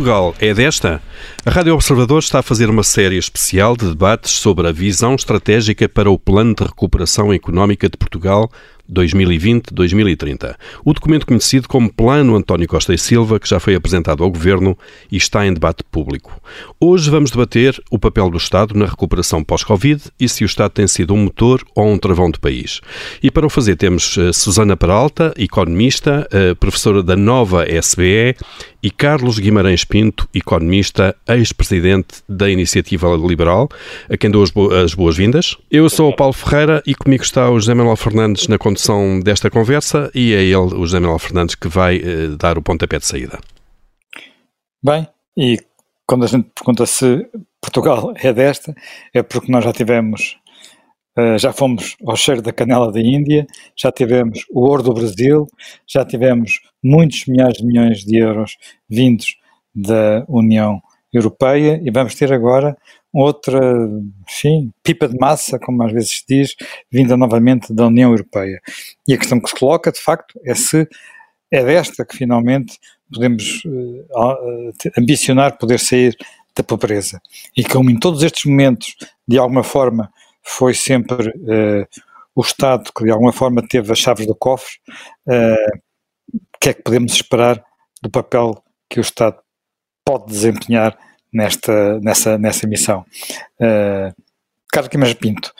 Portugal é desta? A Rádio Observador está a fazer uma série especial de debates sobre a visão estratégica para o Plano de Recuperação Económica de Portugal 2020-2030. O documento conhecido como Plano António Costa e Silva, que já foi apresentado ao Governo e está em debate público. Hoje vamos debater o papel do Estado na recuperação pós-Covid e se o Estado tem sido um motor ou um travão do país. E para o fazer temos uh, Susana Peralta, economista, uh, professora da nova SBE, e Carlos Guimarães Pinto, economista, ex-presidente da Iniciativa Liberal, a quem dou as boas-vindas. Eu sou o Paulo Ferreira e comigo está o José Manuel Fernandes na condução condução desta conversa e é ele, o José Manuel Fernandes, que vai uh, dar o pontapé de saída. Bem, e quando a gente pergunta se Portugal é desta, é porque nós já tivemos, uh, já fomos ao cheiro da canela da Índia, já tivemos o ouro do Brasil, já tivemos muitos milhares de milhões de euros vindos da União Europeia e vamos ter agora outra, enfim, pipa de massa, como às vezes se diz, vinda novamente da União Europeia. E a questão que se coloca, de facto, é se é desta que finalmente podemos uh, ambicionar poder sair da pobreza. E como em todos estes momentos, de alguma forma, foi sempre uh, o Estado que de alguma forma teve as chaves do cofre, uh, o que é que podemos esperar do papel que o Estado pode desempenhar nesta, nessa, nessa missão. Uh, Carlos Guimarães Pinto,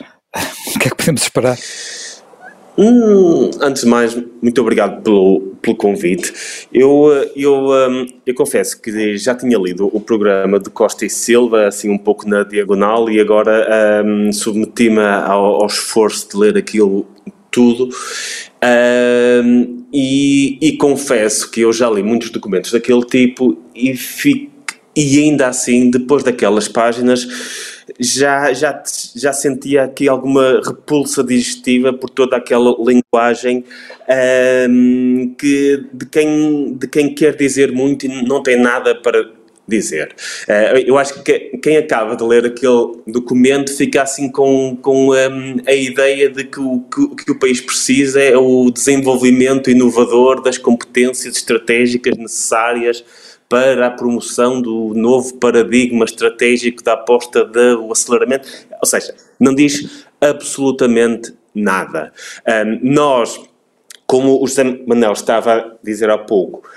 o que é que podemos esperar? Hum, antes de mais, muito obrigado pelo, pelo convite. Eu, eu, um, eu confesso que já tinha lido o programa de Costa e Silva, assim um pouco na diagonal, e agora um, submeti-me ao, ao, esforço de ler aquilo tudo. Um, e, e confesso que eu já li muitos documentos daquele tipo e fico e ainda assim, depois daquelas páginas, já, já, já sentia aqui alguma repulsa digestiva por toda aquela linguagem um, que, de, quem, de quem quer dizer muito e não tem nada para dizer. Uh, eu acho que quem acaba de ler aquele documento fica assim com, com um, a ideia de que o que, que o país precisa é o desenvolvimento inovador das competências estratégicas necessárias para a promoção do novo paradigma estratégico da aposta do aceleramento, ou seja, não diz absolutamente nada. Um, nós, como o José Manuel estava a dizer há pouco,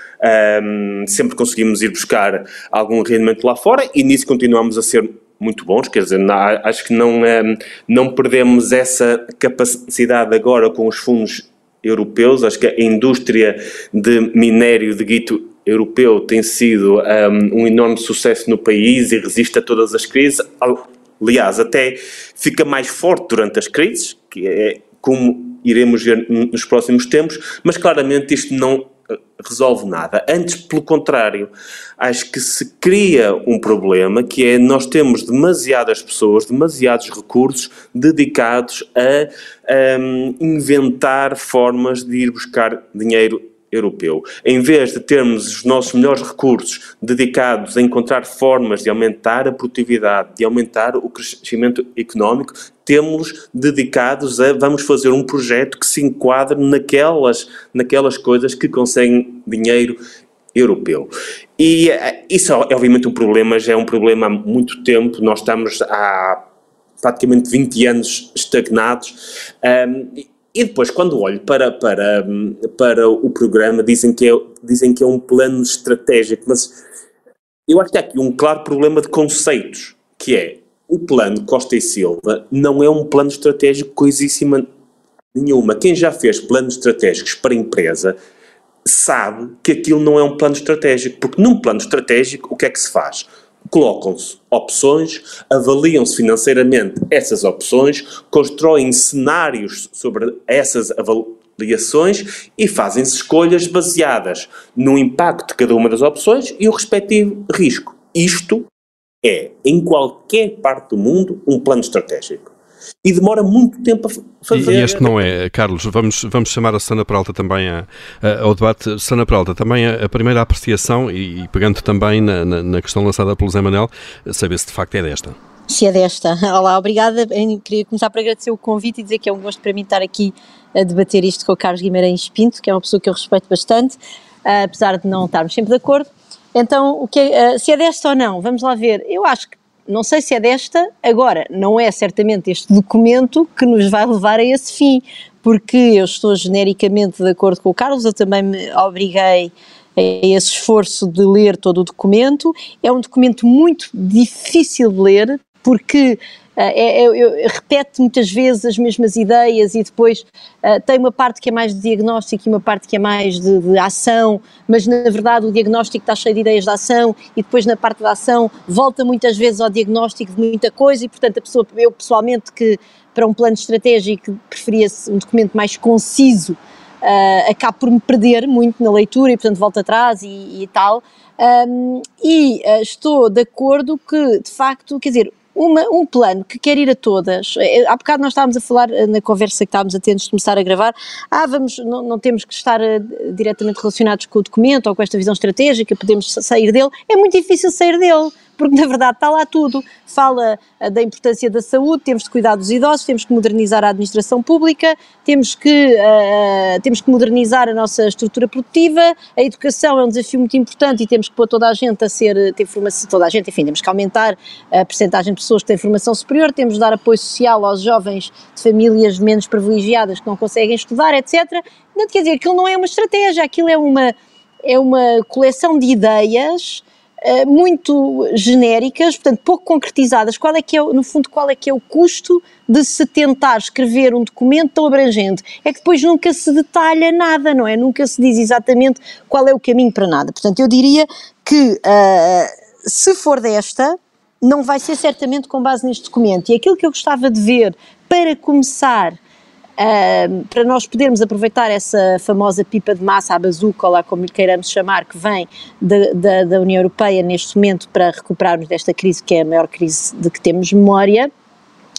um, sempre conseguimos ir buscar algum rendimento lá fora e nisso continuamos a ser muito bons, quer dizer, acho que não, um, não perdemos essa capacidade agora com os fundos europeus, acho que a indústria de minério de guito europeu tem sido um, um enorme sucesso no país e resiste a todas as crises. Aliás, até fica mais forte durante as crises, que é como iremos ver nos próximos tempos, mas claramente isto não eh, resolve nada. Antes, pelo contrário, acho que se cria um problema que é nós temos demasiadas pessoas, demasiados recursos dedicados a um, inventar formas de ir buscar dinheiro europeu. Em vez de termos os nossos melhores recursos dedicados a encontrar formas de aumentar a produtividade, de aumentar o crescimento económico, temos dedicados a vamos fazer um projeto que se enquadre naquelas, naquelas coisas que conseguem dinheiro europeu. E eh, isso é obviamente um problema, já é um problema há muito tempo, nós estamos há praticamente 20 anos estagnados um, e depois, quando olho para, para, para o programa, dizem que, é, dizem que é um plano estratégico, mas eu acho que há aqui um claro problema de conceitos, que é o plano Costa e Silva não é um plano estratégico coisíssima nenhuma. Quem já fez planos estratégicos para empresa sabe que aquilo não é um plano estratégico, porque num plano estratégico o que é que se faz? Colocam-se opções, avaliam-se financeiramente essas opções, constroem cenários sobre essas avaliações e fazem-se escolhas baseadas no impacto de cada uma das opções e o respectivo risco. Isto é, em qualquer parte do mundo, um plano estratégico e demora muito tempo a fazer. E este não é, Carlos, vamos, vamos chamar a Sana Peralta também a, a, ao debate. Sana Peralta, também a, a primeira apreciação, e, e, pegando também na, na, na questão lançada pelo Zé Manel, saber se de facto é desta. Se é desta. Olá, obrigada. Eu queria começar por agradecer o convite e dizer que é um gosto para mim estar aqui a debater isto com o Carlos Guimarães Pinto, que é uma pessoa que eu respeito bastante, apesar de não estarmos sempre de acordo. Então, o que é, se é desta ou não, vamos lá ver. Eu acho que não sei se é desta, agora, não é certamente este documento que nos vai levar a esse fim, porque eu estou genericamente de acordo com o Carlos, eu também me obriguei a esse esforço de ler todo o documento. É um documento muito difícil de ler, porque é, é, repete muitas vezes as mesmas ideias e depois uh, tem uma parte que é mais de diagnóstico e uma parte que é mais de, de, ação, mas na verdade o diagnóstico está cheio de ideias de ação e depois na parte da ação volta muitas vezes ao diagnóstico de muita coisa e portanto a pessoa, eu pessoalmente que para um plano estratégico preferia um documento mais conciso, uh, acabo por me perder muito na leitura e portanto volto atrás e, e tal. Um, e uh, estou de acordo que, de facto, quer dizer, uma, um plano que quer ir a todas. Eh, há bocado nós estávamos a falar eh, na conversa que estávamos a ter antes de começar a gravar, ah, vamos, não, não temos que estar uh, diretamente relacionados com o documento ou com esta visão estratégica, podemos sair dele. É muito difícil sair dele porque na verdade está lá tudo. Fala uh, da importância da saúde, temos de cuidar dos idosos, temos que modernizar a administração pública, temos que, uh, temos que modernizar a nossa estrutura produtiva, a educação é um desafio muito importante e temos que pôr toda a gente a ser, ter formação, toda a gente, enfim, temos que aumentar a percentagem de pessoas que têm formação superior, temos de dar apoio social aos jovens de famílias menos privilegiadas que não conseguem estudar, etc. Não quer dizer, aquilo não é uma estratégia, aquilo é uma, é uma coleção de ideias eh, muito genéricas, portanto pouco concretizadas. Qual é que é, no fundo, qual é que é o custo de se tentar escrever um documento tão abrangente? É que depois nunca se detalha nada, não é? Nunca se diz exatamente qual é o caminho para nada. Portanto, eu diria que uh, se for desta, não vai ser certamente com base neste documento. E aquilo que eu gostava de ver para começar Para nós podermos aproveitar essa famosa pipa de massa, a bazuca, lá como lhe queiramos chamar, que vem de, de, da União Europeia neste momento para recuperarmos desta crise, que é a maior crise de que temos memória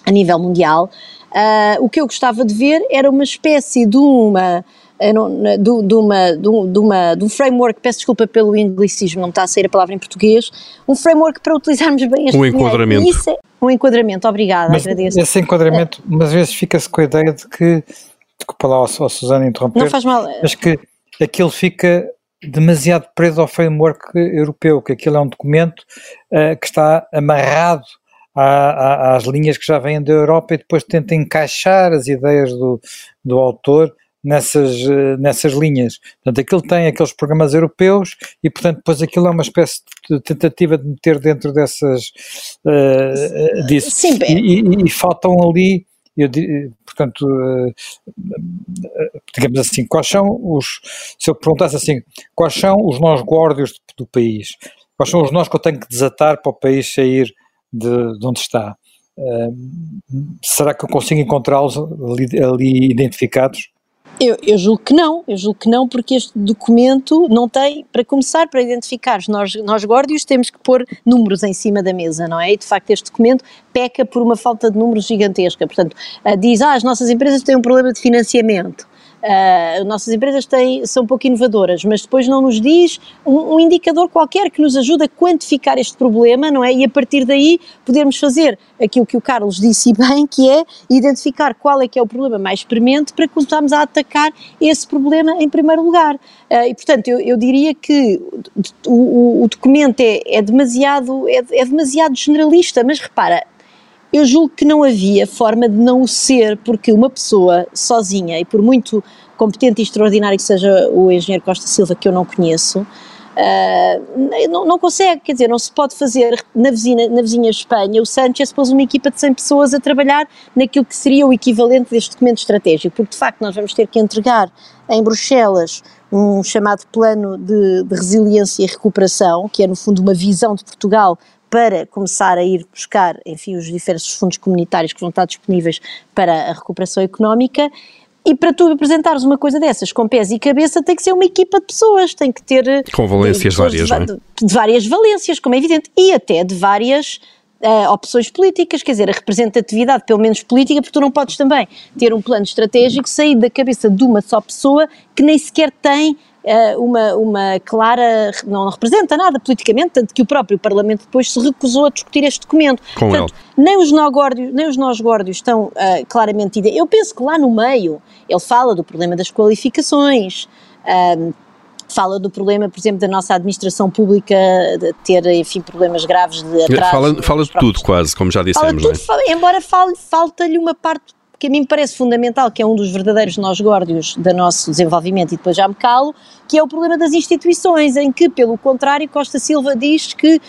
a nível mundial, uh, o que eu gostava de ver era uma espécie de uma de, de, uma, de, uma, de um framework, peço desculpa pelo anglicismo, não está a sair a palavra em português, um framework para utilizarmos bem este Um enquadramento. Isso é, um enquadramento, obrigada, mas agradeço. Esse enquadramento, mas às vezes fica-se com a ideia de que, desculpa lá, a Susana interromper, não faz mal. mas que aquilo fica demasiado preso ao framework europeu, que aquilo é um documento uh, que está amarrado às linhas que já vêm da Europa e depois tenta encaixar as ideias do, do autor nessas, eh, nessas linhas. Portanto, aquilo tem aqueles programas europeus e, portanto, depois aquilo é uma espécie de tentativa de meter dentro dessas, uh, disso. Sim, e, e, e, faltam ali, eu, portanto, digamos assim, quais são os, se eu perguntasse assim, quais são os nós górdios do, do país? Quais são os nós que eu tenho que desatar para o país sair de, de onde está? Uh, será que eu consigo encontrá-los ali, ali identificados? Eu, eu, julgo que não, eu julgo que não, porque este documento não tem, para começar, para identificar nós, nós górdios, temos que pôr números em cima da mesa, não é? E de facto este documento peca por uma falta de números gigantesca. Portanto, diz, ah, as nossas empresas têm um problema de financiamento. Uh, nossas empresas têm, são um pouco inovadoras, mas depois não nos diz um, um, indicador qualquer que nos ajude a quantificar este problema, não é? E a partir daí podermos fazer aquilo que o Carlos disse bem, que é identificar qual é que é o problema mais premente para começarmos a atacar esse problema em primeiro lugar. Uh, e portanto, eu, eu, diria que o, o, o documento é, é demasiado, é, é demasiado generalista, mas repara, eu julgo que não havia forma de não o ser, porque uma pessoa sozinha, e por muito competente e extraordinário que seja o engenheiro Costa Silva, que eu não conheço, uh, não, não, consegue, quer dizer, não se pode fazer na vizinha, na vizinha Espanha, o Sanchez pôs uma equipa de 100 pessoas a trabalhar naquilo que seria o equivalente deste documento estratégico, porque de facto nós vamos ter que entregar em Bruxelas um chamado plano de, de resiliência e recuperação, que é no fundo uma visão de Portugal para começar a ir buscar, enfim, os diversos fundos comunitários que vão estar disponíveis para a recuperação económica. E para tu apresentares uma coisa dessas com pés e cabeça tem que ser uma equipa de pessoas, tem que ter... Eh, com valências várias, de, não é? de, várias valências, como é evidente, e até de várias uh, opções políticas, quer dizer, a representatividade, pelo menos política, porque tu não podes também ter um plano estratégico sair da cabeça de uma só pessoa que nem sequer tem uma, uma clara, não representa nada politicamente, tanto que o próprio Parlamento depois se recusou a discutir este documento. Com Portanto, ele. nem os nós-górdios, nem os nós-górdios estão uh, claramente... Eu penso que lá no meio ele fala do problema das qualificações, uh, fala do problema, por exemplo, da nossa administração pública de ter, enfim, problemas graves de atraso. Fala, fala de tudo quase, como já dissemos. Fala tudo, é? embora fale, falta-lhe uma parte que a mim parece fundamental, que é um dos verdadeiros nós górdios do nosso desenvolvimento e depois já me calo, que é o problema das instituições, em que, pelo contrário, Costa Silva diz que uh,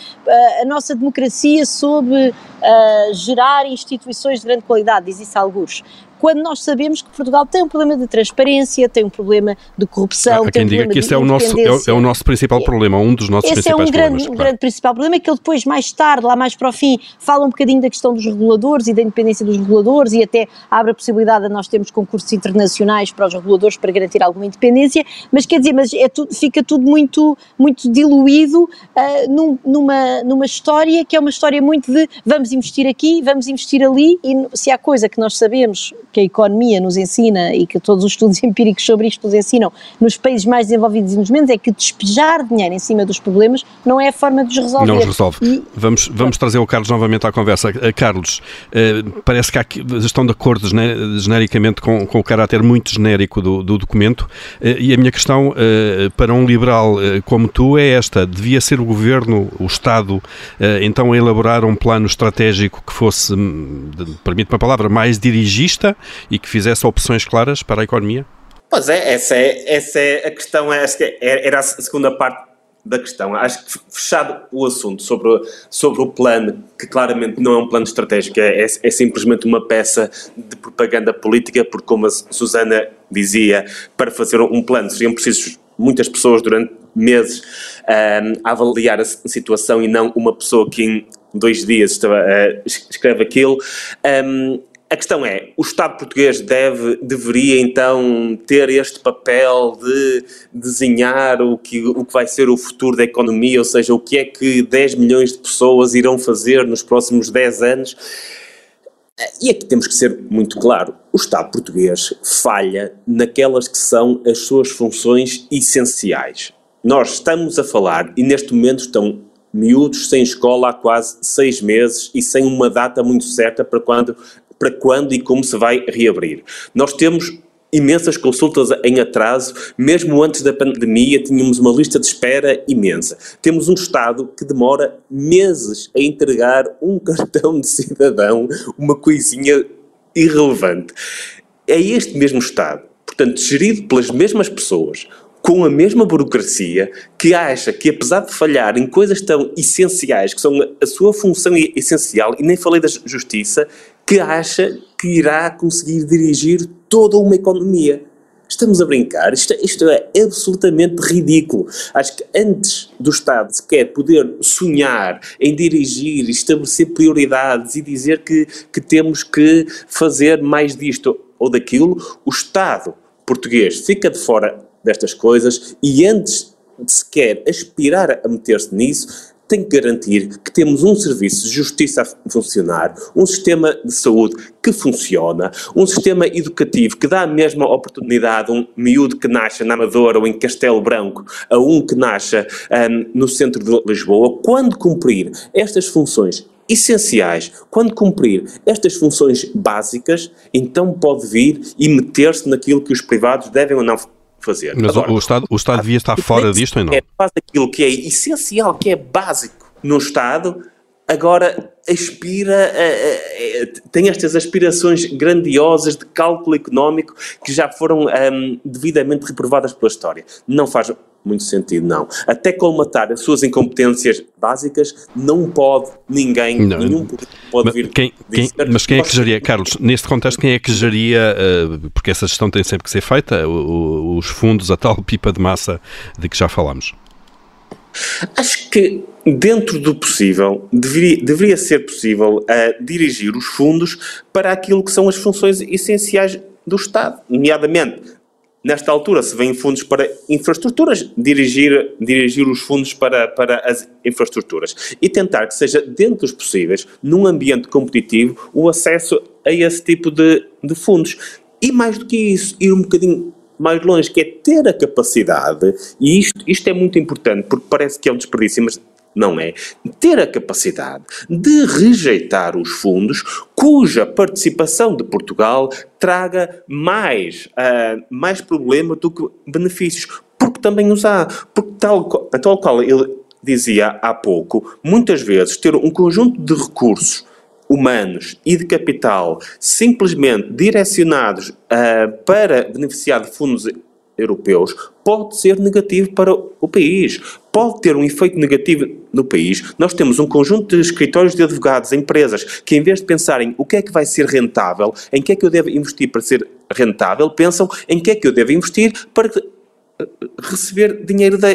a nossa democracia soube uh, gerar instituições de grande qualidade, diz isso a alguns quando nós sabemos que Portugal tem um problema de transparência, tem um problema de corrupção. Há quem um diga que esse é o, nosso, é, é, o nosso principal problema, um dos nossos esse principais problemas. Esse é um grande, claro. grande principal problema, é que ele depois, mais tarde, lá mais para o fim, fala um bocadinho da questão dos reguladores e da independência dos reguladores e até abre a possibilidade de nós termos concursos internacionais para os reguladores para garantir alguma independência, mas quer dizer, mas é tudo, fica tudo muito, muito diluído uh, num, numa, numa história que é uma história muito de vamos investir aqui, vamos investir ali e se há coisa que nós sabemos que a economia nos ensina e que todos os estudos empíricos sobre isto nos ensinam nos países mais desenvolvidos e nos menos, é que despejar dinheiro em cima dos problemas não é a forma de os resolver. Não os resolve. E, vamos, vamos trazer o Carlos novamente à conversa. Uh, Carlos, uh, parece que há, estão de acordo genericamente com, com o caráter muito genérico do, do documento uh, e a minha questão para um liberal como tu é esta, devia ser o governo, o Estado, então a elaborar um plano estratégico que fosse, hum, permite uma palavra, mais dirigista e que fizesse opções claras para a economia? Pois é, essa é, essa é a questão, acho que é, era a segunda parte da questão. Acho que fechado o assunto sobre, sobre o plano, que claramente não é um plano estratégico, é, é, é, simplesmente uma peça de propaganda política, porque como a Susana dizia, para fazer um plano seriam precisos muitas pessoas durante meses um, a avaliar a situação e não uma pessoa que em dois dias uh, escreve aquilo. Um, a questão é, o Estado português deve, deveria então ter este papel de desenhar o que, o que vai ser o futuro da economia, ou seja, o que é que 10 milhões de pessoas irão fazer nos próximos 10 anos? E aqui temos que ser muito claro, o Estado português falha naquelas que são as suas funções essenciais. Nós estamos a falar, e neste momento estão miúdos sem escola há quase seis meses e sem uma data muito certa para quando para quando e como se vai reabrir. Nós temos imensas consultas em atraso, mesmo antes da pandemia tínhamos uma lista de espera imensa. Temos um Estado que demora meses a entregar um cartão de cidadão, uma coisinha irrelevante. É este mesmo Estado, portanto, gerido pelas mesmas pessoas, com a mesma burocracia que acha que, apesar de falhar em coisas tão essenciais, que são a sua função essencial, e nem falei da justiça, que acha que irá conseguir dirigir toda uma economia. Estamos a brincar, isto, isto, é absolutamente ridículo. Acho que antes do Estado sequer poder sonhar em dirigir, estabelecer prioridades e dizer que, que temos que fazer mais disto ou daquilo, o Estado português fica de fora destas coisas e antes de sequer aspirar a meter-se nisso, tem que garantir que temos um serviço de justiça a funcionar, um sistema de saúde que funciona, um sistema educativo que dá a mesma oportunidade a um miúdo que nasce na Amadora ou em Castelo Branco a um que nasce um, no centro de Lisboa, quando cumprir estas funções essenciais, quando cumprir estas funções básicas, então pode vir e meter-se naquilo que os privados devem ou não fazer. Mas Agora, o, Estado, o Estado devia estar fora disto ou não? É, faz aquilo que é essencial, que é básico no Estado, agora aspira, a, a, a, tem estas aspirações grandiosas de cálculo económico que já foram um, devidamente reprovadas pela história. Não faz muito sentido, não. Até colmatar as suas incompetências básicas, não pode ninguém, não. nenhum político pode mas vir quem, quem, Mas quem é que geria, Carlos, neste contexto, quem é que geria, uh, porque essa gestão tem sempre que ser feita, os fundos, a tal pipa de massa de que já falámos? Acho que dentro do possível, deveria, deveria ser possível uh, dirigir os fundos para aquilo que são as funções essenciais do Estado, nomeadamente Nesta altura, se vêm fundos para infraestruturas, dirigir, dirigir os fundos para, para as infraestruturas e tentar que seja, dentro dos possíveis, num ambiente competitivo, o acesso a esse tipo de, de fundos. E mais do que isso, ir um bocadinho mais longe, que é ter a capacidade, e isto, isto é muito importante, porque parece que é um desperdício, mas não é? Ter a capacidade de rejeitar os fundos cuja participação de Portugal traga mais, uh, mais problema do que benefícios. Porque também os há. Porque tal, tal qual ele dizia há pouco, muitas vezes ter um conjunto de recursos humanos e de capital simplesmente direcionados uh, para beneficiar de fundos europeus pode ser negativo para o país, pode ter um efeito negativo no país. Nós temos um conjunto de escritórios de advogados, empresas, que em vez de pensarem o que é que vai ser rentável, em que é que eu devo investir para ser rentável, pensam em que é que eu devo investir para receber dinheiro da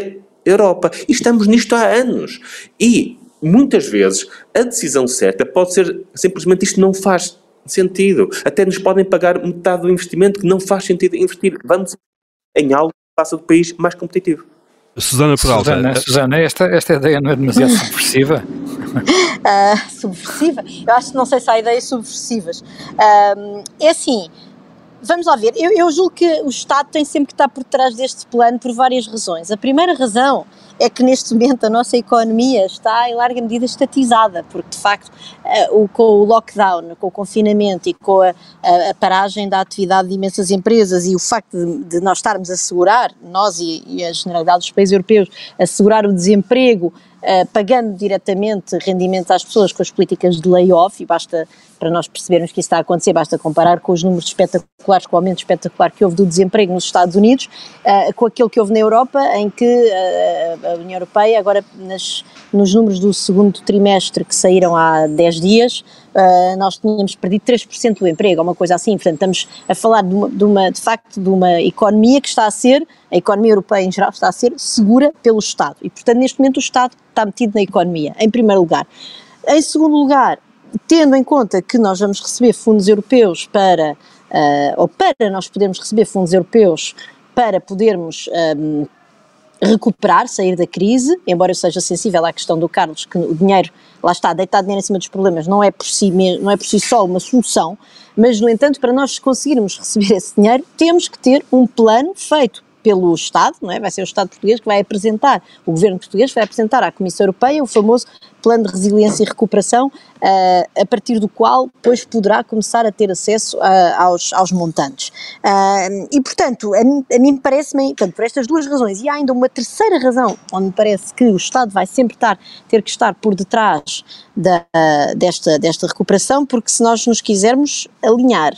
Europa. E estamos nisto há anos. E muitas vezes a decisão certa pode ser simplesmente isto não faz sentido. Até nos podem pagar metade do investimento que não faz sentido investir. Vamos em algo que faça do país mais competitivo. Susana Peralta. Susana, Susana esta, esta ideia não é demasiado subversiva? Uh, subversiva? Eu acho que não sei se há ideias subversivas. Uh, é assim, Vamos lá ver, eu, eu julgo que o Estado tem sempre que estar por trás deste plano por várias razões. A primeira razão é que neste momento a nossa economia está em larga medida estatizada, porque de facto uh, o, com o lockdown, com o confinamento e com a, a, a, paragem da atividade de imensas empresas e o facto de, de nós estarmos a assegurar, nós e, e a generalidade dos países europeus, assegurar o desemprego uh, pagando diretamente rendimentos às pessoas com as políticas de layoff, e basta, para nós percebermos que isso está a acontecer, basta comparar com os números espetaculares, com o aumento espetacular que houve do desemprego nos Estados Unidos, uh, com aquilo que houve na Europa, em que uh, a União Europeia, agora nas, nos números do segundo trimestre que saíram há 10 dias, uh, nós tínhamos perdido 3% do emprego, uma coisa assim. Portanto, estamos a falar de, uma, de, uma, de facto de uma economia que está a ser, a economia europeia em geral, está a ser segura pelo Estado. E, portanto, neste momento o Estado está metido na economia, em primeiro lugar. Em segundo lugar, tendo em conta que nós vamos receber fundos europeus para, uh, ou para nós podermos receber fundos europeus para podermos um, recuperar, sair da crise, embora eu seja sensível à questão do Carlos, que o dinheiro, lá está, deitar dinheiro em cima dos problemas não é por si, mesmo, não é por si só uma solução, mas, no entanto, para nós conseguirmos receber esse dinheiro, temos que ter um plano feito pelo Estado, não é? vai ser o Estado português que vai apresentar, o governo português vai apresentar à Comissão Europeia o famoso plano de resiliência e recuperação, uh, a partir do qual depois poderá começar a ter acesso uh, aos, aos montantes. Uh, e, portanto, a mim, mim parece-me, por estas duas razões, e há ainda uma terceira razão, onde me parece que o Estado vai sempre estar, ter que estar por detrás da, desta, desta recuperação, porque se nós nos quisermos alinhar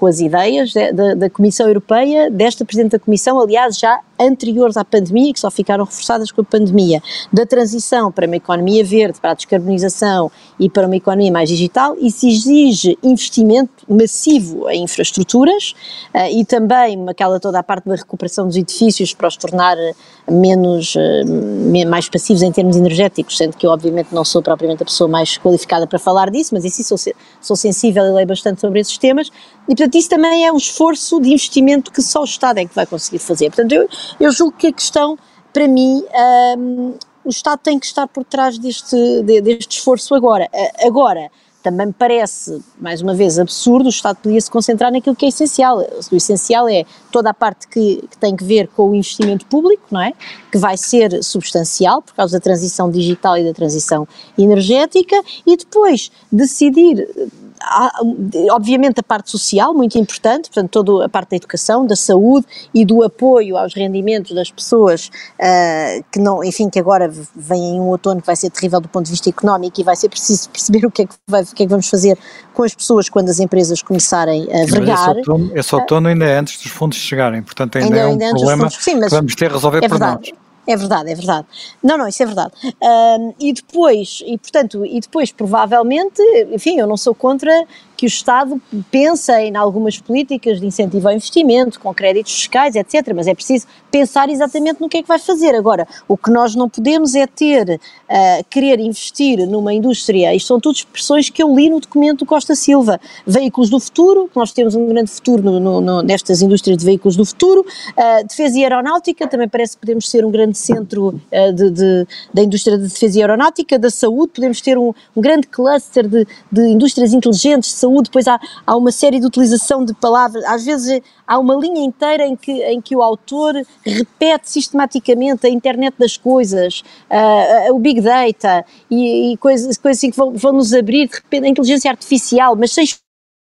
com as ideias da, da Comissão Europeia, desta Presidente da Comissão, aliás, já anteriores à pandemia, que só ficaram reforçadas com a pandemia, da transição para uma economia verde, para a descarbonização e para uma economia mais digital, isso exige investimento massivo em infraestruturas uh, e também aquela toda a parte da recuperação dos edifícios para os tornar menos, uh, mais passivos em termos energéticos, sendo que eu obviamente não sou propriamente a pessoa mais qualificada para falar disso, mas isso sou, sou sensível e leio bastante sobre esses temas, e portanto isso também é um esforço de investimento que só o Estado é que vai conseguir fazer. Portanto, eu, eu julgo que a questão, para mim, um, o Estado tem que estar por trás deste, deste esforço agora. Agora, também me parece, mais uma vez, absurdo, o Estado podia se concentrar naquilo que é essencial. O essencial é toda a parte que, que, tem que ver com o investimento público, não é? Que vai ser substancial por causa da transição digital e da transição energética, e depois decidir há, obviamente a parte social, muito importante, portanto toda a parte da educação, da saúde e do apoio aos rendimentos das pessoas uh, que não, enfim, que agora vem um outono que vai ser terrível do ponto de vista económico e vai ser preciso perceber o que é que, vai, o que, é que vamos fazer com as pessoas quando as empresas começarem a vergar. Esse outono, esse outono ainda é antes dos fundos chegarem, portanto ainda, ainda é um ainda problema fundos, sim, que vamos ter a resolver é por nós. É verdade, é verdade. Não, não, isso é verdade. E depois, e portanto, e depois provavelmente, enfim, eu não sou contra que o Estado pense em algumas políticas de incentivo ao investimento, com créditos fiscais, etc. Mas é preciso pensar exatamente no que é que vai fazer. Agora, o que nós não podemos é ter, uh, querer investir numa indústria, isto são tudo expressões que eu li no documento do Costa Silva, veículos do futuro, nós temos um grande futuro no, no, no, nestas indústrias de veículos do futuro, uh, defesa e aeronáutica, também parece que podemos ser um grande centro uh, de, de, da indústria de defesa e aeronáutica, da saúde, podemos ter um, um grande cluster de, de indústrias inteligentes de saúde, saúde, depois há, há uma série de utilização de palavras, às vezes há uma linha inteira em que, em que o autor repete sistematicamente a internet das coisas, uh, o big data e, e coisas, coisas assim que vão, vão nos abrir, de repente, a inteligência artificial, mas sem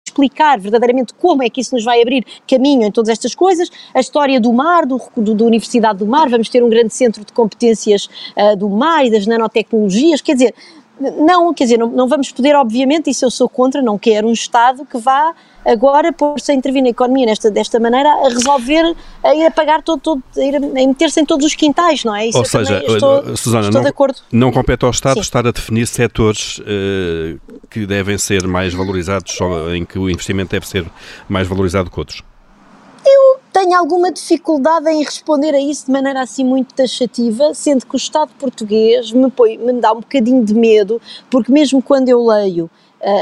explicar verdadeiramente como é que isso nos vai abrir caminho em todas estas coisas, a história do mar, do, do, da Universidade do Mar, vamos ter um grande centro de competências uh, do mar e das nanotecnologias, quer dizer, não, quer dizer, não, não, vamos poder, obviamente, isso eu sou contra, não quero um Estado que vá agora pôr-se a intervir na economia nesta, desta maneira a resolver, a ir a pagar todo, todo a, a meter-se em todos os quintais, não é? Isso Ou seja, estou, Susana, estou não, não compete ao Estado Sim. estar a definir setores uh, que devem ser mais valorizados, em que o investimento deve ser mais valorizado que outros. Eu tenho alguma dificuldade em responder a isso de maneira assim muito taxativa, sendo que o Estado português me, põe, me dá um bocadinho de medo, porque mesmo quando eu leio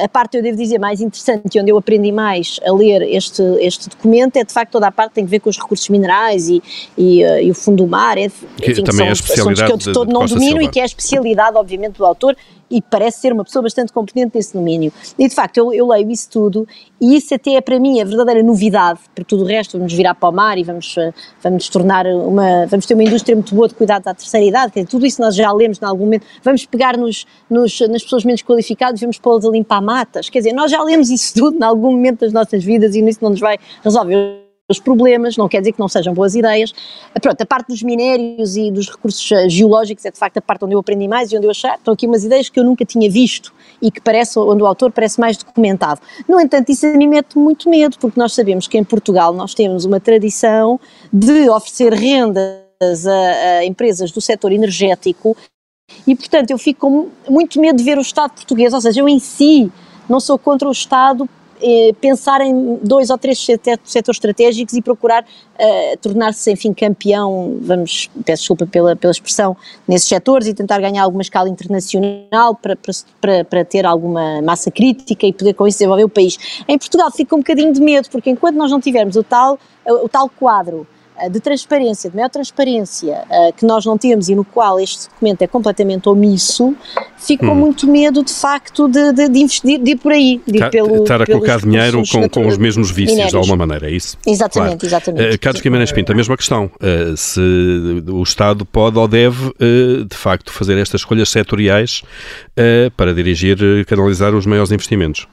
a parte, eu devo dizer, mais interessante e onde eu aprendi mais a ler este, este documento é de facto toda a parte que tem a ver com os recursos minerais e, e, uh, e o fundo do mar, é, enfim, que também são é a especialidade que eu de todo não domino Silva. e que é a especialidade, obviamente, do autor e parece ser uma pessoa bastante competente nesse domínio. E de facto, eu, eu, leio isso tudo e isso até é para mim a verdadeira novidade, porque tudo o resto vamos virar para o mar e vamos, eh, vamos tornar uma, vamos ter uma indústria muito boa de cuidados à terceira idade, dizer, tudo isso nós já lemos em algum momento, vamos pegar nos, nos, nas pessoas menos qualificadas vamos pô-las a limpar matas, quer dizer, nós já lemos isso tudo em algum momento das nossas vidas e isso não nos vai resolver os problemas, não quer dizer que não sejam boas ideias. Pronto, a parte dos minérios e dos recursos eh, geológicos é de facto a parte onde eu aprendi mais e onde eu achei, estão aqui umas ideias que eu nunca tinha visto e que parece, onde o autor parece mais documentado. No entanto, isso mim mete muito medo, porque nós sabemos que em Portugal nós temos uma tradição de oferecer rendas a, a empresas do setor energético e, portanto, eu fico com muito medo de ver o Estado português, ou seja, eu em si não sou contra o Estado eh, pensar em dois ou três setores estratégicos e procurar uh, tornar-se, enfim, campeão, vamos, peço desculpa pela, pela expressão, nesses setores e tentar ganhar alguma escala internacional para, para, para ter alguma massa crítica e poder com isso desenvolver o país. Em Portugal fica um bocadinho de medo, porque enquanto nós não tivermos o tal, o tal quadro eh, de transparência, de maior transparência uh, que nós não temos e no qual este documento é completamente omisso, fico hum. com muito medo de facto de, de, de investir, de ir por aí, de ir tá, pelo, Estar a colocar dinheiro com, com os mesmos vícios minérios. de alguma maneira, é isso? Exatamente, claro. exatamente. Uh, Carlos Guimarães Pinto, a mesma questão, uh, se o Estado pode ou deve de facto fazer estas escolhas setoriais para dirigir, canalizar os maiores investimentos?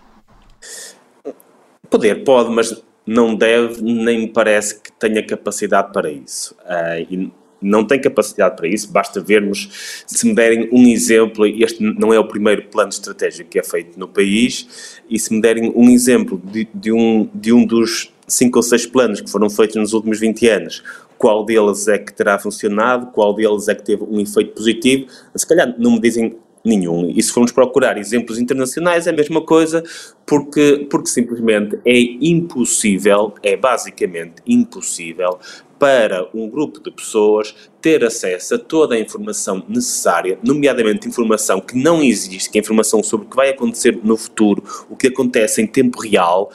Poder pode, mas não deve, nem me parece que tenha capacidade para isso. Uh, não tem capacidade para isso, basta vermos, se me derem um exemplo, este não é o primeiro plano estratégico que é feito no país, e se me derem um exemplo de, de um, de um dos cinco ou seis planos que foram feitos nos últimos 20 anos, qual deles é que terá funcionado, qual deles é que teve um efeito positivo, se calhar não me dizem nenhum. E se formos procurar exemplos internacionais, é a mesma coisa, porque, porque simplesmente é impossível, é basicamente impossível para um grupo de pessoas ter acesso a toda a informação necessária, nomeadamente informação que não existe, que é informação sobre o que vai acontecer no futuro, o que acontece em tempo real,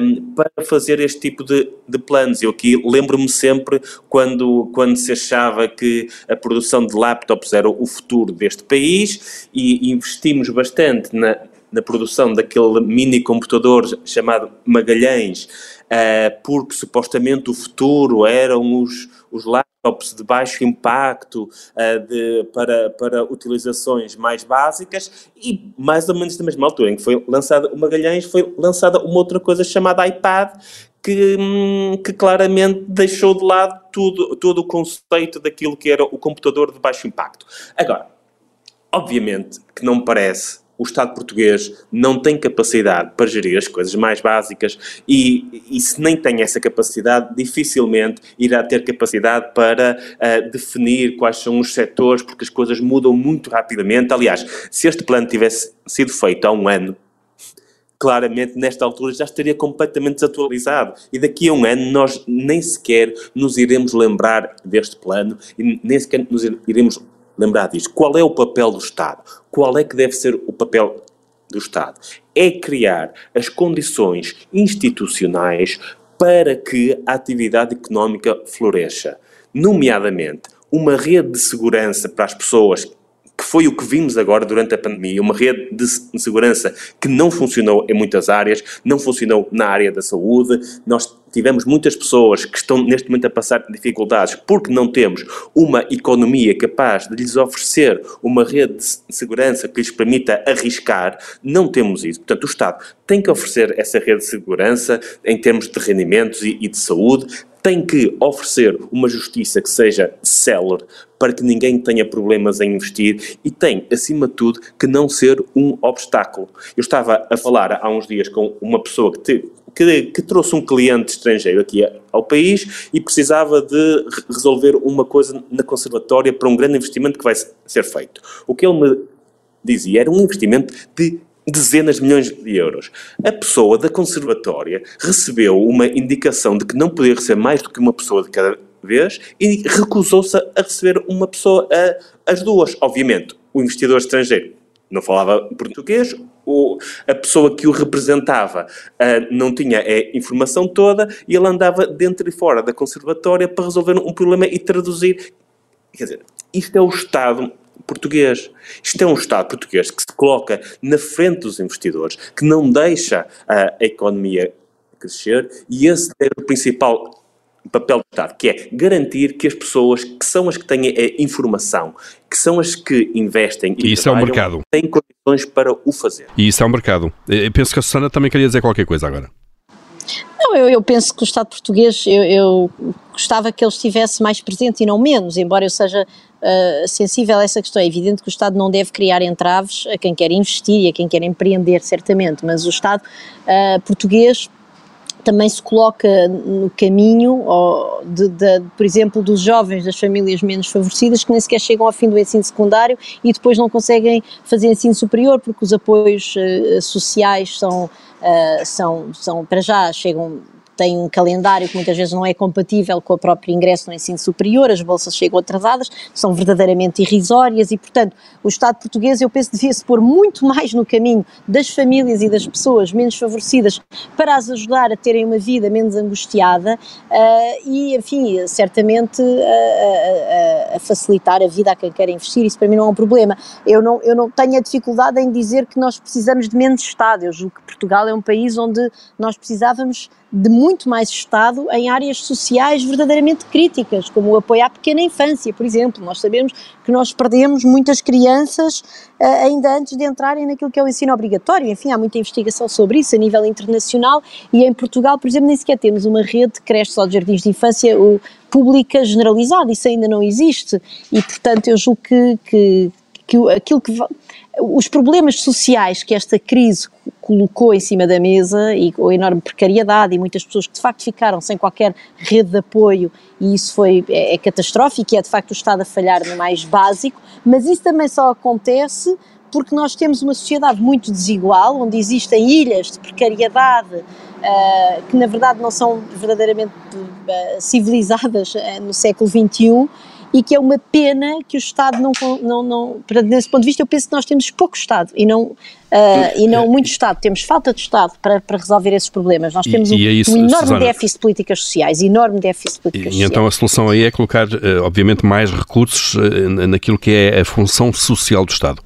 um, para fazer este tipo de, de planos. Eu aqui lembro-me sempre quando, quando se achava que a produção de laptops era o futuro deste país e investimos bastante na, na produção daquele mini computador chamado Magalhães, uh, porque supostamente o futuro eram os, os laptops de baixo impacto uh, de, para, para utilizações mais básicas e mais ou menos na mesma altura em que foi lançada o Magalhães foi lançada uma outra coisa chamada iPad que, hum, que, claramente deixou de lado tudo, todo o conceito daquilo que era o computador de baixo impacto. Agora, obviamente que não parece o Estado português não tem capacidade para gerir as coisas mais básicas e, e se nem tem essa capacidade, dificilmente irá ter capacidade para uh, definir quais são os setores, porque as coisas mudam muito rapidamente. Aliás, se este plano tivesse sido feito há um ano, claramente nesta altura já estaria completamente desatualizado. E daqui a um ano nós nem sequer nos iremos lembrar deste plano e nem sequer nos iremos lembrar disto. Qual é o papel do Estado? Qual é que deve ser o papel do Estado? É criar as condições institucionais para que a atividade económica floresça. Nomeadamente, uma rede de segurança para as pessoas que foi o que vimos agora durante a pandemia, uma rede de segurança que não funcionou em muitas áreas, não funcionou na área da saúde, nós tivemos muitas pessoas que estão neste momento a passar dificuldades porque não temos uma economia capaz de lhes oferecer uma rede de segurança que lhes permita arriscar, não temos isso. Portanto, o Estado tem que oferecer essa rede de segurança em termos de rendimentos e, e de saúde, tem que oferecer uma justiça que seja célere para que ninguém tenha problemas em investir e tem, acima de tudo, que não ser um obstáculo. Eu estava a falar há uns dias com uma pessoa que, te, que, que trouxe um cliente estrangeiro aqui ao país e precisava de resolver uma coisa na conservatória para um grande investimento que vai ser feito. O que ele me dizia era um investimento de dezenas de milhões de euros. A pessoa da conservatória recebeu uma indicação de que não podia receber mais do que uma pessoa de cada vez e recusou-se a receber uma pessoa, a, as duas. Obviamente, o investidor estrangeiro não falava português, a pessoa que o representava uh, não tinha a informação toda e ele andava dentro e fora da conservatória para resolver um problema e traduzir. Quer dizer, isto é o Estado português. Isto é um Estado português que se coloca na frente dos investidores, que não deixa a, economia crescer e esse é o principal papel do Estado, que é garantir que as pessoas que são as que têm a informação, que são as que investem e, e isso é o mercado. têm condições para o fazer. E isso é o mercado. Eu penso que a Susana também queria dizer qualquer coisa agora. Não, eu, eu penso que o Estado português, eu, eu, gostava que ele estivesse mais presente e não menos, embora eu seja uh, sensível a essa questão. É evidente que o Estado não deve criar entraves a quem quer investir e a quem quer empreender, certamente, mas o Estado uh, português também se coloca no caminho, de, de, por exemplo, dos jovens das famílias menos favorecidas que nem sequer chegam ao fim do ensino secundário e depois não conseguem fazer ensino superior porque os apoios uh, sociais são uh, são, são, para já, chegam tem um calendário que muitas vezes não é compatível com o próprio ingresso no ensino superior, as bolsas chegam atrasadas, são verdadeiramente irrisórias e, portanto, o Estado português, eu penso, devia-se pôr muito mais no caminho das famílias e das pessoas menos favorecidas para as ajudar a terem uma vida menos angustiada uh, e, enfim, certamente uh, uh, a facilitar a vida a quem quer investir, isso para mim não é um problema. Eu não, eu não tenho a dificuldade em dizer que nós precisamos de menos Estado, eu julgo que Portugal é um país onde nós precisávamos de muito mais Estado em áreas sociais verdadeiramente críticas, como o apoio à pequena infância, por exemplo. Nós sabemos que nós perdemos muitas crianças uh, ainda antes de entrarem naquilo que é o ensino obrigatório. Enfim, há muita investigação sobre isso a nível internacional e em Portugal, por exemplo, nem sequer temos uma rede de creches ou de jardins de infância pública generalizada. Isso ainda não existe e, portanto, eu julgo que, que, que aquilo que os problemas sociais que esta crise colocou em cima da mesa e a enorme precariedade e muitas pessoas que de facto ficaram sem qualquer rede de apoio e isso foi é, é catastrófico e é de facto o Estado a falhar no mais básico, mas isso também só acontece porque nós temos uma sociedade muito desigual, onde existem ilhas de precariedade uh, que na verdade não são verdadeiramente uh, civilizadas uh, no século XXI e que é uma pena que o Estado não, não, não nesse ponto de vista eu penso que nós temos pouco Estado e não, uh, e não muito Estado, temos falta de Estado para, para resolver esses problemas, nós temos e, um, e é isso, um, enorme Susana, déficit de políticas sociais, enorme déficit de políticas e, sociais. E então a solução aí é colocar, uh, obviamente, mais recursos uh, naquilo que é a função social do Estado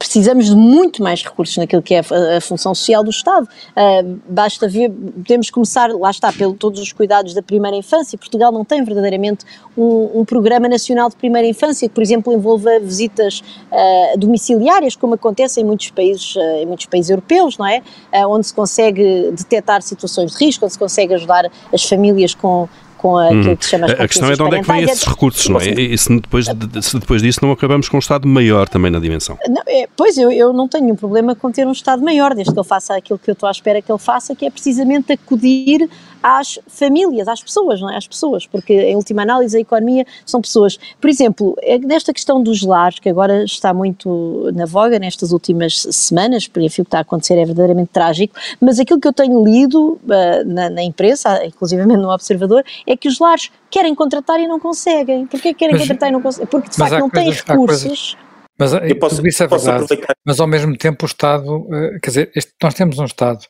precisamos de muito mais recursos naquilo que é a, a função social do Estado. Uh, basta ver, podemos começar, lá está, pelo todos os cuidados da primeira infância. Portugal não tem verdadeiramente um, um programa nacional de primeira infância que, por exemplo, envolva visitas uh, domiciliárias, como acontece em muitos países, uh, em muitos países europeus, não é? onde se consegue detectar situações de risco, onde se consegue ajudar as famílias com com aquilo hum. que se chama as A questão é de onde é que vêm esses recursos, não é? E se depois, se depois disso não acabamos com um Estado maior também na dimensão? Não, é, pois, eu, eu não tenho nenhum problema com ter um Estado maior, desde que ele faça aquilo que eu estou à espera que ele faça, que é precisamente acudir às famílias, às pessoas, não é? Às pessoas, porque em última análise a economia são pessoas. Por exemplo, é nesta questão dos lares, que agora está muito na voga nestas últimas semanas, porque enfim, o que está a acontecer é verdadeiramente trágico, mas aquilo que eu tenho lido uh, na, na, imprensa, inclusivamente no Observador, é que os lares querem contratar e não conseguem. Porquê querem mas, contratar e não conseguem? Porque de facto não têm recursos. Mas eu posso, isso é verdade, mas ao mesmo tempo o Estado, eh, quer dizer, este, nós temos um Estado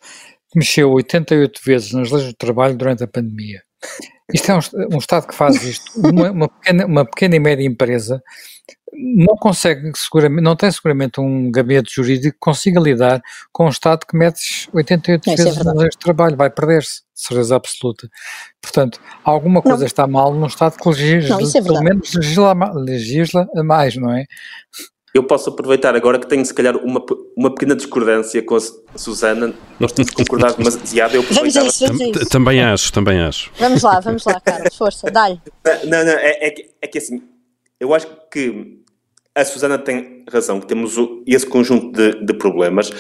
que mexeu 88 vezes nas leis do trabalho durante a pandemia. Isto é um, um Estado que faz isto. Uma, uma, pequena, uma pequena e média empresa não consegue seguramente, não tem seguramente um gabinete jurídico que consiga lidar com um Estado que metes 88 é, vezes é no de trabalho, vai perder-se, certeza absoluta. Portanto, alguma coisa não. está mal num Estado que legisla, não, é pelo menos legisla, legisla a mais, não é? Eu posso aproveitar agora que tenho, se calhar, uma, uma pequena discordância com a Susana. Nós temos concordado demasiado. Eu vamos a isso, vamos a isso. Também acho, também acho. Vamos lá, vamos lá, Carlos, força, dá-lhe. Não, não, é, é, é que assim, eu acho que a Susana tem razão, que temos esse conjunto de, de problemas,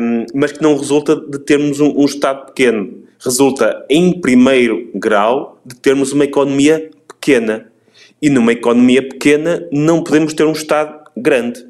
um, mas que não resulta de termos um, um, Estado pequeno. Resulta, em primeiro grau, de termos uma economia pequena. E numa economia pequena não podemos ter um Estado grande.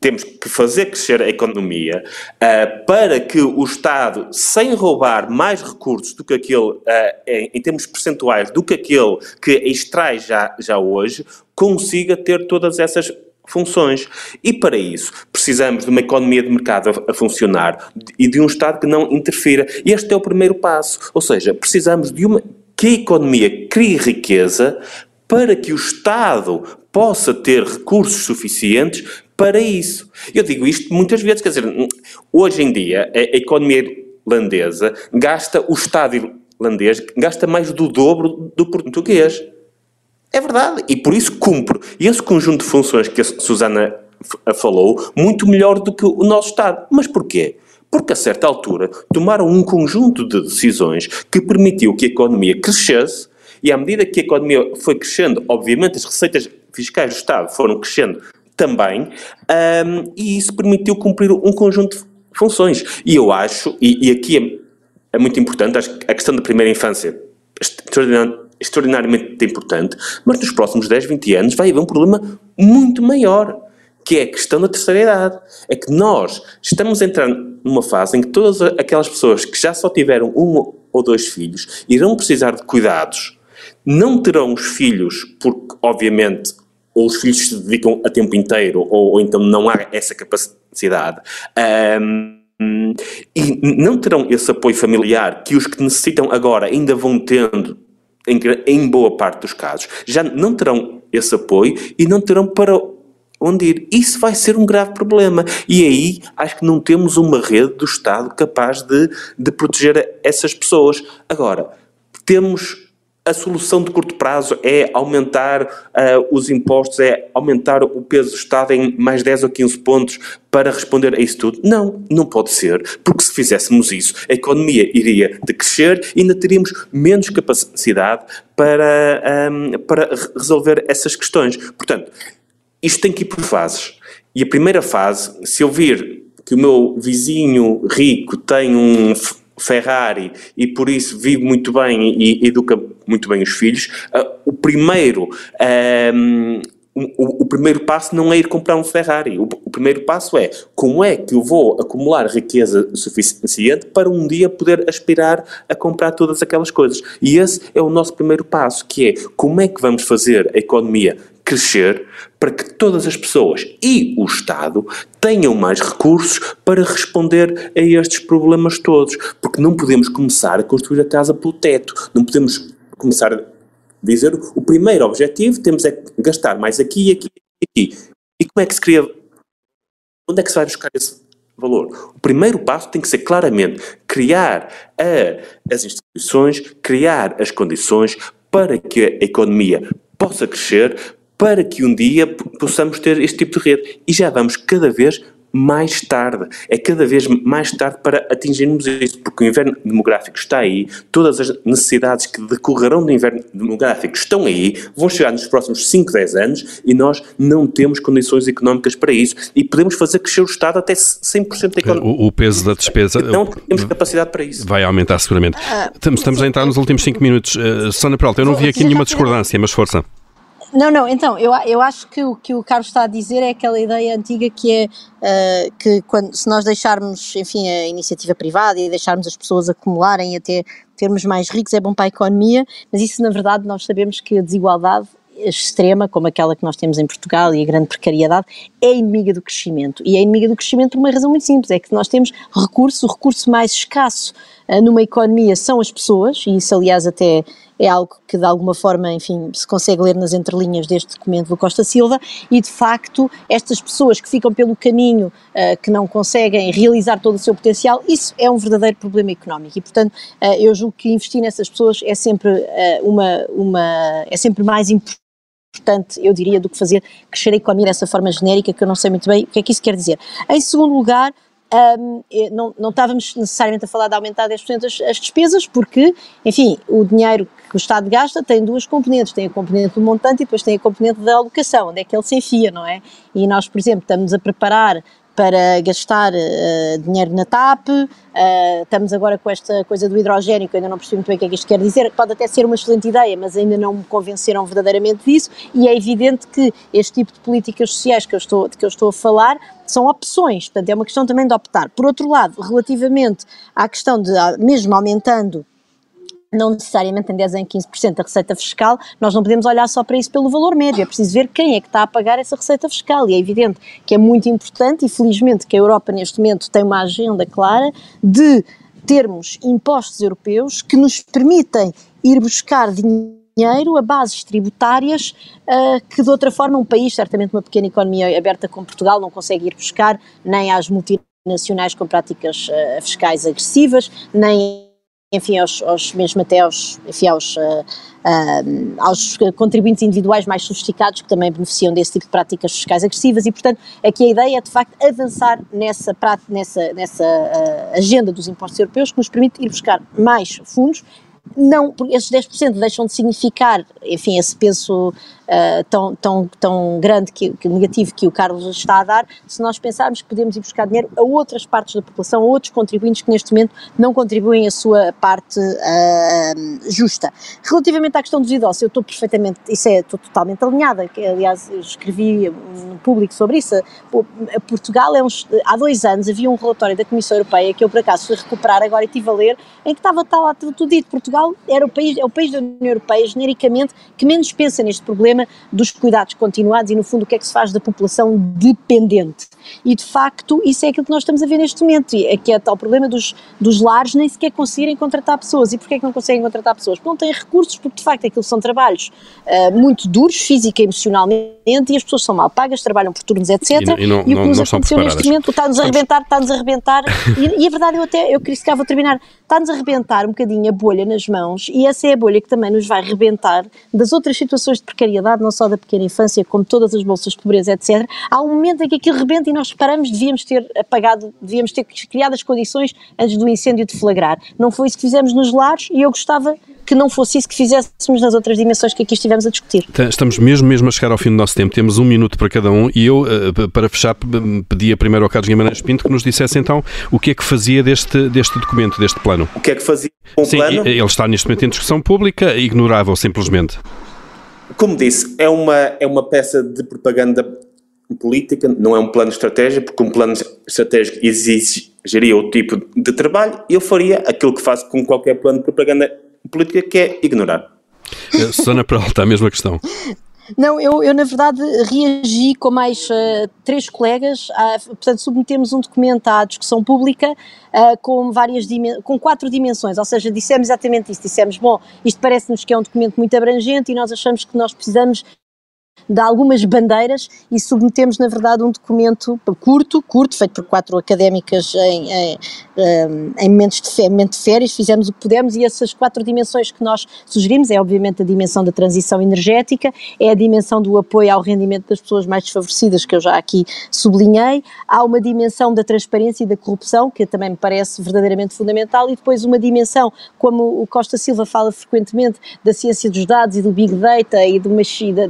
Temos que fazer crescer a economia uh, para que o Estado, sem roubar mais recursos do que aquele, uh, em, em, termos percentuais, do que aquele que extrai já, já hoje, consiga ter todas essas funções. E para isso precisamos de uma economia de mercado a, a, funcionar e de um Estado que não interfira. Este é o primeiro passo. Ou seja, precisamos de uma que a economia crie riqueza para que o Estado possa ter recursos suficientes para isso. Eu digo isto muitas vezes, quer dizer, hoje em dia a, economia irlandesa gasta, o Estado irlandês gasta mais do dobro do português. É verdade. E por isso cumpre esse conjunto de funções que a Susana falou muito melhor do que o nosso Estado. Mas porquê? Porque a certa altura tomaram um conjunto de decisões que permitiu que a economia crescesse e à medida que a economia foi crescendo, obviamente as receitas fiscais do Estado foram crescendo também, um, e isso permitiu cumprir um conjunto de funções. E eu acho, e, e aqui é, é, muito importante, a questão da primeira infância, extraordinariamente importante, mas nos próximos 10, 20 anos vai haver um problema muito maior, que é a questão da terceira idade. É que nós estamos entrando numa fase em que todas aquelas pessoas que já só tiveram um ou dois filhos irão precisar de cuidados, não terão os filhos, porque obviamente ou os filhos se dedicam a tempo inteiro, ou, ou então não há essa capacidade. Um, e não terão esse apoio familiar que os que necessitam agora ainda vão tendo em, em boa parte dos casos, já não terão esse apoio e não terão para onde ir. Isso vai ser um grave problema. E aí acho que não temos uma rede do Estado capaz de, de proteger essas pessoas. Agora, temos a solução de curto prazo é aumentar uh, os impostos, é aumentar o peso do Estado em mais 10 ou 15 pontos para responder a isso tudo? Não, não pode ser, porque se fizéssemos isso, a economia iria decrescer e ainda teríamos menos capacidade para, um, para resolver essas questões. Portanto, isto tem que ir por fases. E a primeira fase, se eu vir que o meu vizinho rico tem um Ferrari e por isso vive muito bem e educa muito bem os filhos, uh, o primeiro um, o, o, primeiro passo não é ir comprar um Ferrari. O, o, primeiro passo é como é que eu vou acumular riqueza suficiente para um dia poder aspirar a comprar todas aquelas coisas. E esse é o nosso primeiro passo, que é como é que vamos fazer a economia crescer para que todas as pessoas e o Estado tenham mais recursos para responder a estes problemas todos. Porque não podemos começar a construir a casa pelo teto, não podemos começar a dizer o primeiro objetivo temos é gastar mais aqui, aqui e aqui. E como é que se cria? Onde é que se vai buscar esse valor? O primeiro passo tem que ser claramente criar a, as instituições, criar as condições para que a economia possa crescer, para que um dia possamos ter este tipo de rede. E já vamos cada vez mais tarde. É cada vez mais tarde para atingirmos isso, porque o inverno demográfico está aí, todas as necessidades que decorrerão do inverno demográfico estão aí, vão chegar nos próximos 5, 10 anos e nós não temos condições económicas para isso e podemos fazer crescer o Estado até 100% da economia. O, o peso da despesa. Não temos capacidade para isso. Vai aumentar seguramente. Ah, estamos, estamos a entrar nos últimos 5 minutos. Uh, Sônia Peralta, eu não vi aqui nenhuma discordância, mas força. Não, não, então, eu, eu acho que o que o Carlos está a dizer é aquela ideia antiga que é uh, que quando, se nós deixarmos, enfim, a iniciativa privada e deixarmos as pessoas acumularem e até termos mais ricos é bom para a economia, mas isso na verdade nós sabemos que a desigualdade extrema, como aquela que nós temos em Portugal e a grande precariedade, é inimiga do crescimento. E é inimiga do crescimento por uma razão muito simples, é que nós temos recursos, o recurso mais escasso uh, numa economia são as pessoas, e isso aliás até é algo que de alguma forma, enfim, se consegue ler nas entrelinhas deste documento do Costa Silva e de facto estas pessoas que ficam pelo caminho, uh, que não conseguem realizar todo o seu potencial, isso é um verdadeiro problema económico e portanto uh, eu julgo que investir nessas pessoas é sempre uh, uma, uma, é sempre mais importante eu diria, do que fazer crescer a economia dessa forma genérica, que eu não sei muito bem o que é que isso quer dizer. Em segundo lugar, um, não, não estávamos necessariamente a falar de aumentar 10% as, as despesas, porque, enfim, o dinheiro que o Estado gasta tem duas componentes, tem a componente do montante e depois tem a componente da alocação, onde é que ele se enfia, não é? E nós, por exemplo, estamos a preparar para gastar uh, dinheiro na TAP, uh, estamos agora com esta coisa do hidrogênio, que ainda não percebi muito bem o que é que isto quer dizer, pode até ser uma excelente ideia, mas ainda não me convenceram verdadeiramente disso, e é evidente que este tipo de políticas sociais que eu estou, de que eu estou a falar são opções, portanto é uma questão também de optar. Por outro lado, relativamente à questão de, mesmo aumentando não necessariamente em 10 em 15% da receita fiscal, nós não podemos olhar só para isso pelo valor médio, é preciso ver quem é que está a pagar essa receita fiscal. E é evidente que é muito importante e felizmente que a Europa neste momento tem uma agenda clara de termos impostos europeus que nos permitem ir buscar dinheiro a bases tributárias uh, que de outra forma um país, certamente uma pequena economia aberta como Portugal, não consegue ir buscar nem às multinacionais com práticas uh, fiscais agressivas, nem enfim, aos, aos, mesmo até aos, enfim, aos, uh, uh, aos contribuintes individuais mais sofisticados que também beneficiam desse tipo de práticas fiscais agressivas e, portanto, aqui a ideia é de facto avançar nessa, nessa, nessa uh, agenda dos impostos europeus que nos permite ir buscar mais fundos. Não, porque esses 10% deixam de significar, enfim, esse peso uh, tão, tão, tão grande, que, que, negativo que o Carlos está a dar, se nós pensarmos que podemos ir buscar dinheiro a outras partes da população, a outros contribuintes que neste momento não contribuem a sua parte uh, justa. Relativamente à questão dos idosos, eu estou perfeitamente, isso é, estou totalmente alinhada, que, aliás, escrevi no público sobre isso. Portugal é uns, há dois anos havia um relatório da Comissão Europeia que eu por acaso fui recuperar agora e estive a ler, em que estava tal tudo dito, Portugal era o país, é o país da União Europeia, genericamente, que menos pensa neste problema problema dos cuidados continuados e, no fundo, o que é que se faz da população dependente. E, de facto, isso é aquilo que nós estamos a ver neste momento, é que é tal problema dos, dos lares nem sequer conseguirem contratar pessoas. E porquê é que não conseguem contratar pessoas? Porque não têm recursos, porque, de facto, aquilo são trabalhos uh, muito duros, física e emocionalmente, e as pessoas são mal pagas, trabalham por turnos, etc. E, e, não, e o que nos aconteceu neste momento está-nos a arrebentar, está-nos a arrebentar, e, e, a verdade, eu até, eu queria que vou terminar, está-nos a arrebentar um bocadinho a bolha nas mãos, e essa é a bolha que também nos vai arrebentar das outras situações de precariedade não só da pequena infância, como todas as bolsas de pobreza, etc., há um momento em que aquilo rebenta e nós reparamos devíamos ter apagado, devíamos ter criado as condições antes do incêndio deflagrar. Não foi isso que fizemos nos lares e eu gostava que não fosse isso que fizéssemos nas outras dimensões que aqui estivemos a discutir. Estamos mesmo, mesmo a chegar ao fim do nosso tempo, temos um minuto para cada um e eu, eh, para fechar, pedia primeiro ao Carlos Guimarães Pinto que nos dissesse então o que é que fazia deste, deste documento, deste plano. O que é que fazia com o Sim, plano? ele está neste momento em discussão pública, ignorável simplesmente. Como disse, é uma, é uma peça de propaganda política, não é um plano estratégico, porque um plano estratégico exigiria o tipo de trabalho eu faria aquilo que faço com qualquer plano de propaganda política, que é ignorar. Eh, Susana Peralta, a mesma questão. Não, eu, eu na verdade reagi com mais uh, três colegas, portanto submetemos um documento à discussão pública uh, com várias com quatro dimensões, ou seja, dissemos exatamente isso, dissemos, bom, isto parece-nos que é um documento muito abrangente e nós achamos que nós precisamos de algumas bandeiras e submetemos, na verdade, um documento curto, curto, feito por quatro académicas em, em, em momentos de, férias, fizemos o que pudemos e essas quatro dimensões que nós sugerimos é, obviamente, a dimensão da transição energética, é a dimensão do apoio ao rendimento das pessoas mais desfavorecidas, que eu já aqui sublinhei, há uma dimensão da transparência e da corrupção, que também me parece verdadeiramente fundamental, e depois uma dimensão, como o Costa Silva fala frequentemente, da ciência dos dados e do Big Data e, do,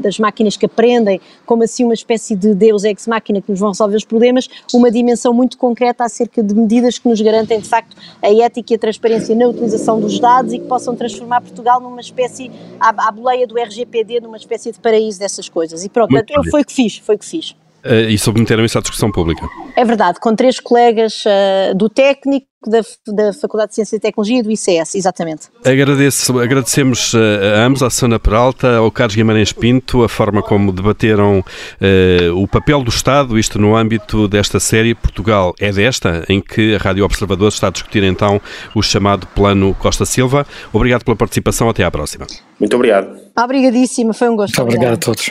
das máquinas que aprendem, como assim uma espécie de Deus ex máquina que nos vão resolver os problemas, uma dimensão muito concreta acerca de medidas que nos garantem de facto a ética e a transparência na utilização dos dados e que possam transformar Portugal numa espécie, à, à boleia do RGPD, numa espécie de paraíso dessas coisas. E pronto, foi o que fiz, foi o que fiz. Uh, e submeteram isso à discussão pública. É verdade, com três colegas uh, do técnico, da, da Faculdade de Ciência e Tecnologia e do ICS, exatamente. Agradeço, agradecemos uh, a ambos, à Sana Peralta, ao Carlos Guimarães Pinto, a forma como debateram uh, o papel do Estado, isto no âmbito desta série Portugal é desta, em que a Rádio Observador está a discutir então o chamado Plano Costa Silva. Obrigado pela participação, até à próxima. Muito obrigado. Obrigadíssima, foi um gosto. Muito obrigado a todos.